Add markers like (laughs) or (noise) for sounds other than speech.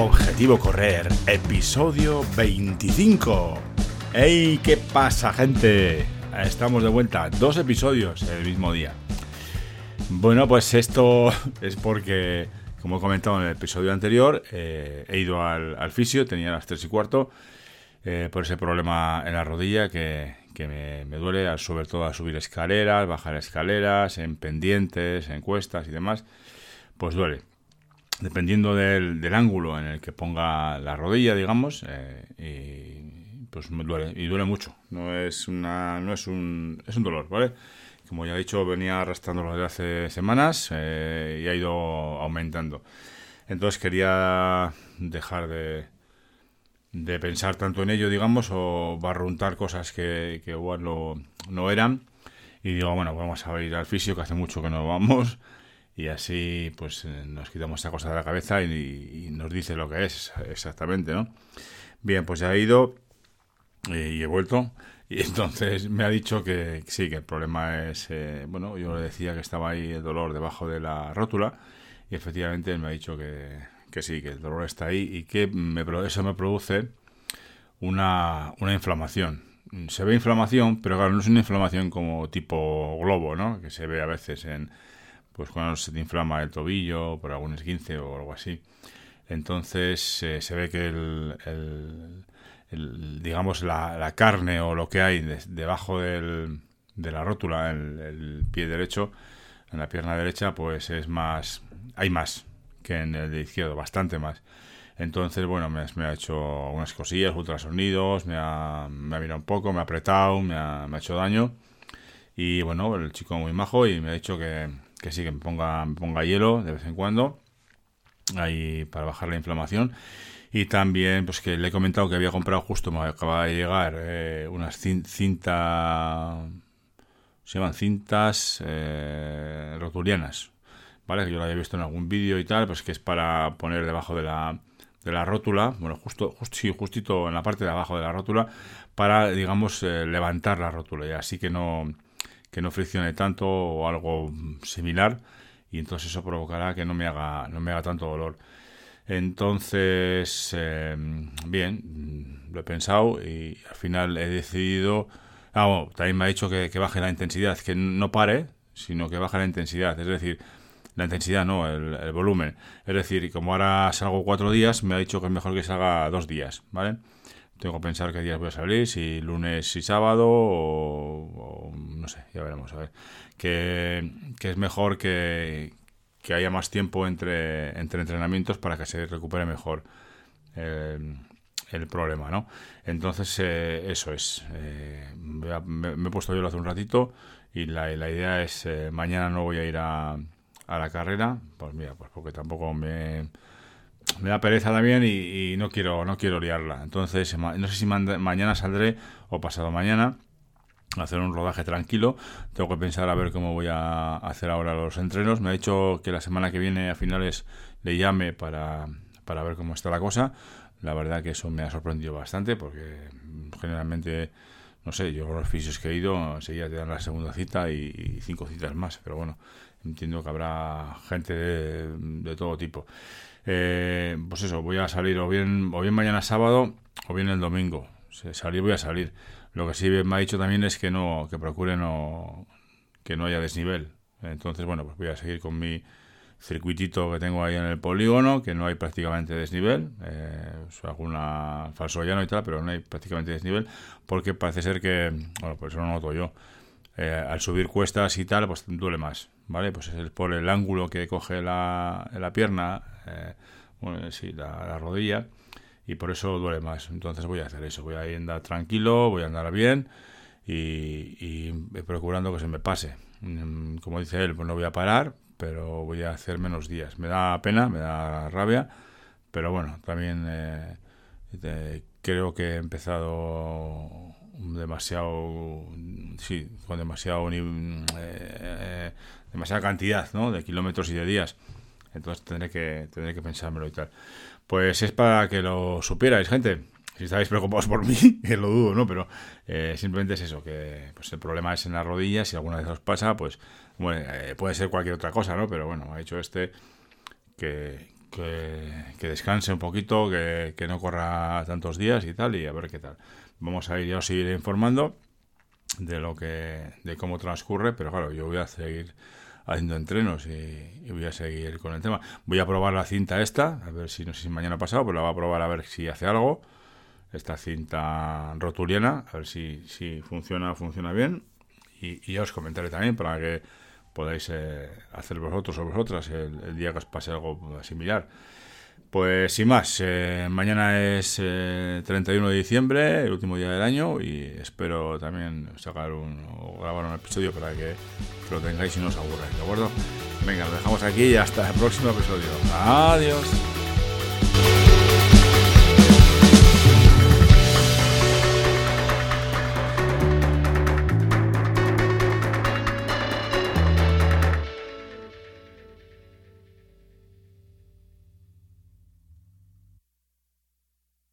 Objetivo Correr, episodio 25. ¡Ey! ¿Qué pasa, gente? Estamos de vuelta, dos episodios el mismo día. Bueno, pues esto (laughs) es porque, como he comentado en el episodio anterior, eh, he ido al, fisio, tenía las 3 y cuarto, eh, por ese problema en la rodilla que, me, duele, sobre todo a subir escaleras, bajar escaleras, en pendientes, en cuestas y demás, pues duele dependiendo del, ángulo en el que ponga la rodilla, digamos, eh, y pues me duele, y duele mucho. No es una, no es un, es un dolor, ¿vale? Como ya he dicho, venía arrastrándolo desde hace semanas eh, y ha ido aumentando. Entonces quería dejar de, de pensar tanto en ello, digamos, o barruntar cosas que, que igual no, no eran. Y digo, bueno, vamos a ir al fisio, que hace mucho que no vamos y así pues eh, nos quitamos esta cosa de la cabeza y, nos dice lo que es exactamente, ¿no? Bien, pues ya he ido eh, y he vuelto y entonces me ha dicho que sí, que el problema es, eh, bueno, yo le decía que estaba ahí el dolor debajo de la rótula y efectivamente me ha dicho que, que sí, que el dolor está ahí y que me, eso me produce una, una inflamación. Se ve inflamación, pero claro, no es una inflamación como tipo globo, ¿no? Que se ve a veces en, pues cuando se te inflama el tobillo por algún esguince o algo así. Entonces eh, se ve que el, digamos la, carne o lo que hay debajo del, de la rótula, el, el, pie derecho, en la pierna derecha, pues es más, hay más que en el de izquierdo, bastante más. Entonces, bueno, me, ha hecho unas cosillas, ultrasonidos, me ha, me ha mirado un poco, me ha apretado, me ha, me ha hecho daño. Y bueno, el chico muy majo y me ha dicho que, que sí, que me ponga, ponga hielo de vez en cuando, ahí para bajar la inflamación. Y también, pues que le he comentado que había comprado justo, me acaba de llegar eh, unas cintas, se llaman cintas eh, rotulianas, ¿vale? Que yo lo había visto en algún vídeo y tal, pues que es para poner debajo de la, de la rótula, bueno, justo, justo, sí, justito en la parte de abajo de la rótula, para, digamos, eh, levantar la rótula, y así que no que no friccione tanto o algo similar y entonces eso provocará que no me haga, no me haga tanto dolor. Entonces, em, bien, lo he pensado y al final he decidido... Ah, bueno, también me ha dicho que, baje la intensidad, que no pare, sino que baje la intensidad. Es decir, la intensidad no, el, el, volumen. Es decir, como ahora salgo cuatro días, me ha dicho que es mejor que salga dos días, ¿vale? Tengo que pensar qué días voy a salir, si lunes y sábado o, no sé, ya veremos. A ver. Que, es mejor que, haya más tiempo entre, entre entrenamientos para que se recupere mejor el, problema, ¿no? Entonces, eh, eso es. Eh, me, he puesto yo hace un ratito y la, la idea es, eh, mañana no voy a ir a, a la carrera, pues mira, pues porque tampoco me me da pereza también y, no quiero no quiero liarla. Entonces, no sé si mañana saldré o pasado mañana a hacer un rodaje tranquilo. Tengo que pensar a ver cómo voy a hacer ahora los entrenos. Me ha dicho que la semana que viene a finales le llame para, para ver cómo está la cosa. La verdad que eso me ha sorprendido bastante porque generalmente, no sé, yo con los fisios que he ido, enseguida te dan la segunda cita y, cinco citas más. Pero bueno, entiendo que habrá gente de todo tipo. Eh, pues eso, voy a salir o bien, o bien mañana sábado o bien el domingo. salir voy a salir. Lo que sí me ha dicho también es que no, que procure no, que no haya desnivel. Entonces, bueno, pues voy a seguir con mi circuitito que tengo ahí en el polígono, que no hay prácticamente desnivel, eh, alguna falso llano y tal, pero no hay prácticamente desnivel, porque parece ser que, bueno, pues eso lo noto yo, eh, al subir cuestas y tal, pues duele más, ¿vale? Pues es por el ángulo que coge la, la pierna, eh, bueno, sí, la, rodilla, y por eso duele más. Entonces voy a hacer eso, voy a andar tranquilo, voy a andar bien y, procurando que se me pase. Mm, como dice él, pues no voy a parar, pero voy a hacer menos días. Me da pena, me da rabia, pero bueno, también eh, creo que he empezado demasiado sí con demasiado eh, demasiada cantidad ¿no? de kilómetros y de días. Entonces tendré que tendré que pensármelo y tal. Pues es para que lo supierais gente. Si estáis preocupados por mí (laughs) que lo dudo no pero eh, simplemente es eso que pues el problema es en las rodillas. Si alguna vez os pasa pues bueno, eh, puede ser cualquier otra cosa no pero bueno ha hecho este que, que, descanse un poquito, que, no corra tantos días y tal, y a ver qué tal. Vamos a ir, yo os seguiré informando de lo que, de cómo transcurre, pero claro, yo voy a seguir haciendo entrenos y, voy a seguir con el tema. Voy a probar la cinta esta, a ver si no sé si mañana pasado, pero la voy a probar a ver si hace algo. Esta cinta rotuliana, a ver si, si funciona, funciona bien. Y, y ya os comentaré también para que podáis eh, hacer vosotros o vosotras el, día que os pase algo similar. Pues sin más, eh, mañana es 31 eh, de diciembre, el último día del año, y espero también sacar un, o grabar un episodio para lo tengáis y no os aburráis, ¿de acuerdo? Venga, lo dejamos aquí y hasta el próximo episodio. Adiós.